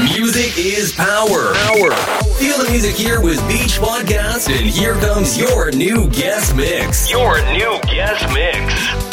Music is power. Power. Feel the music here with Beach Podcast, and here comes your new guest mix. Your new guest mix.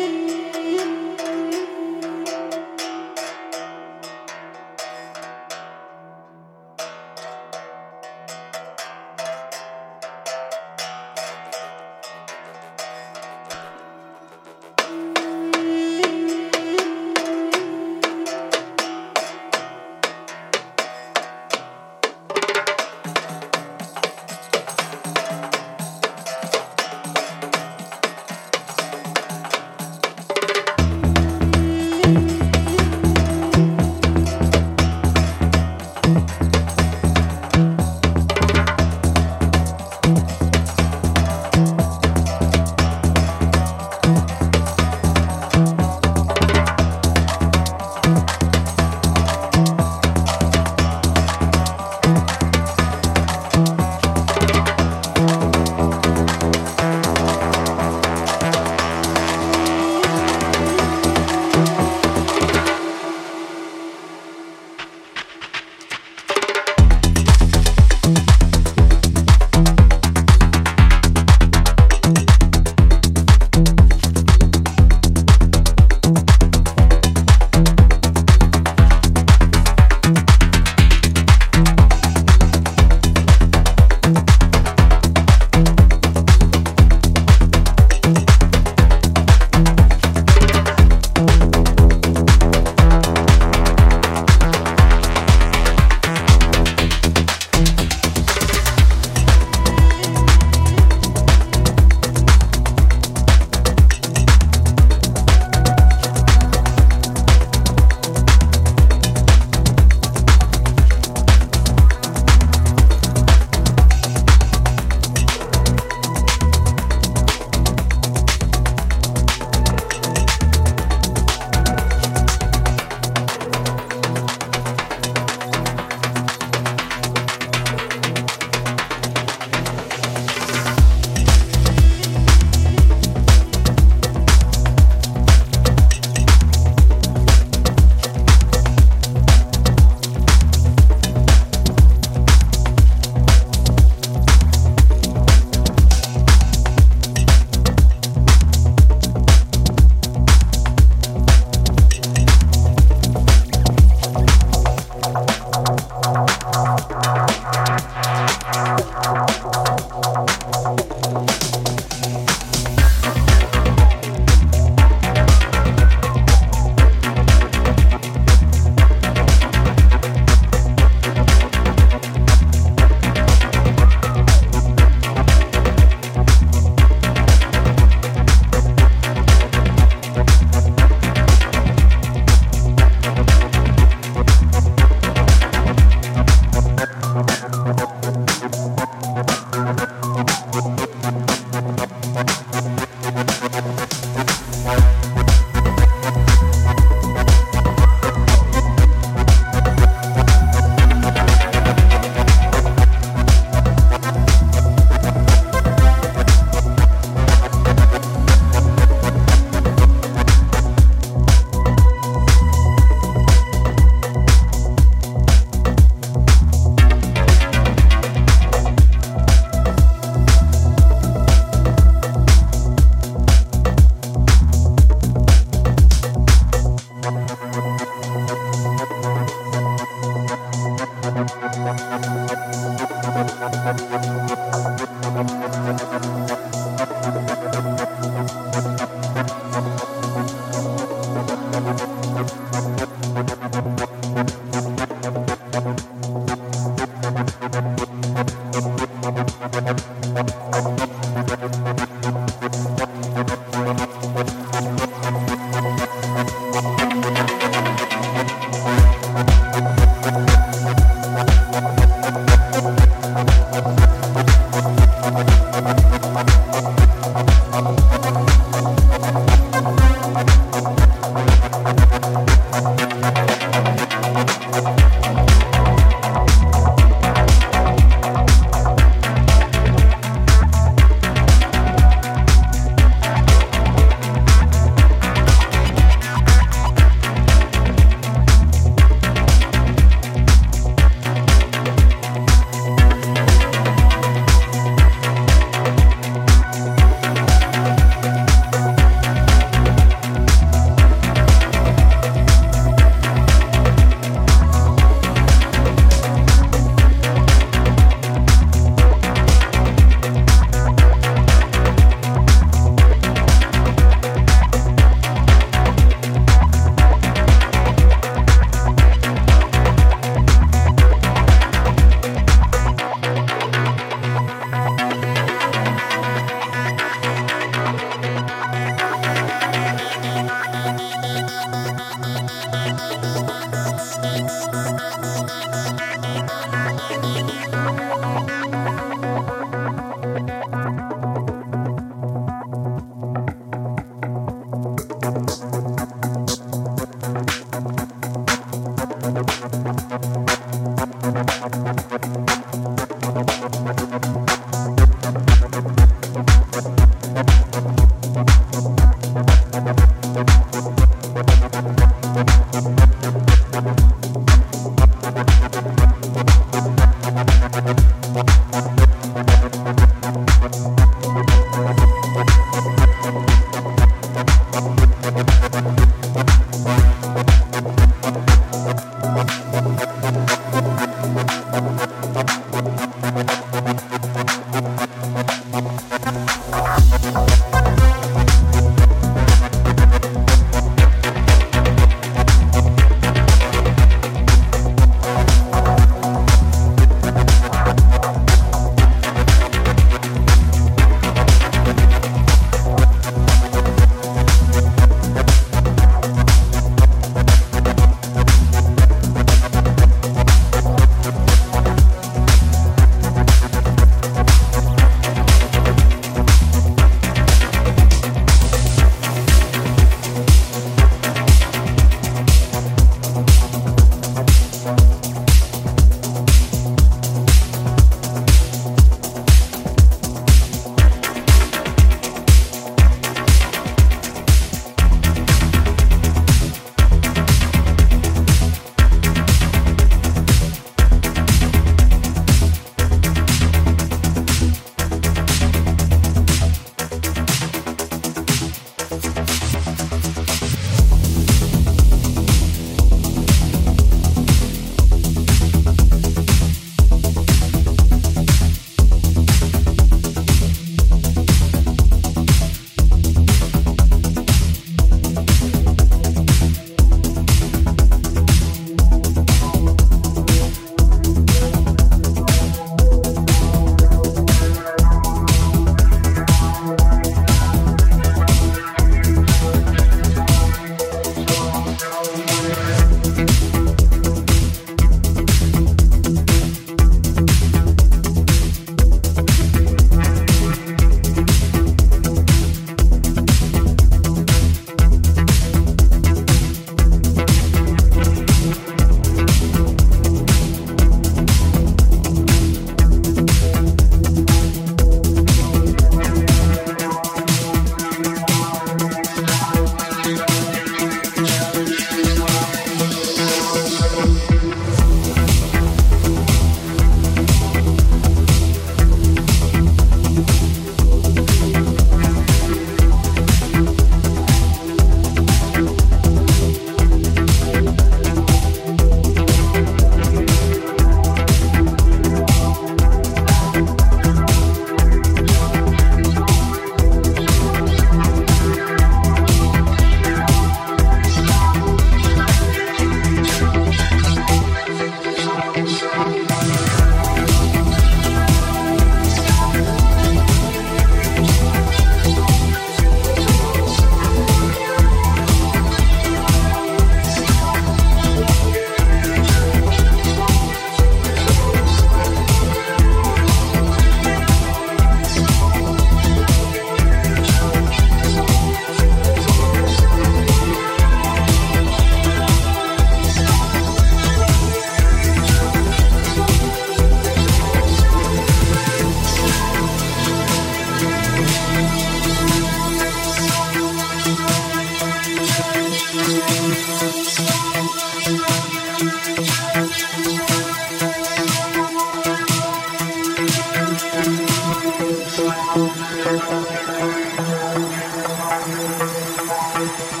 Música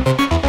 I do.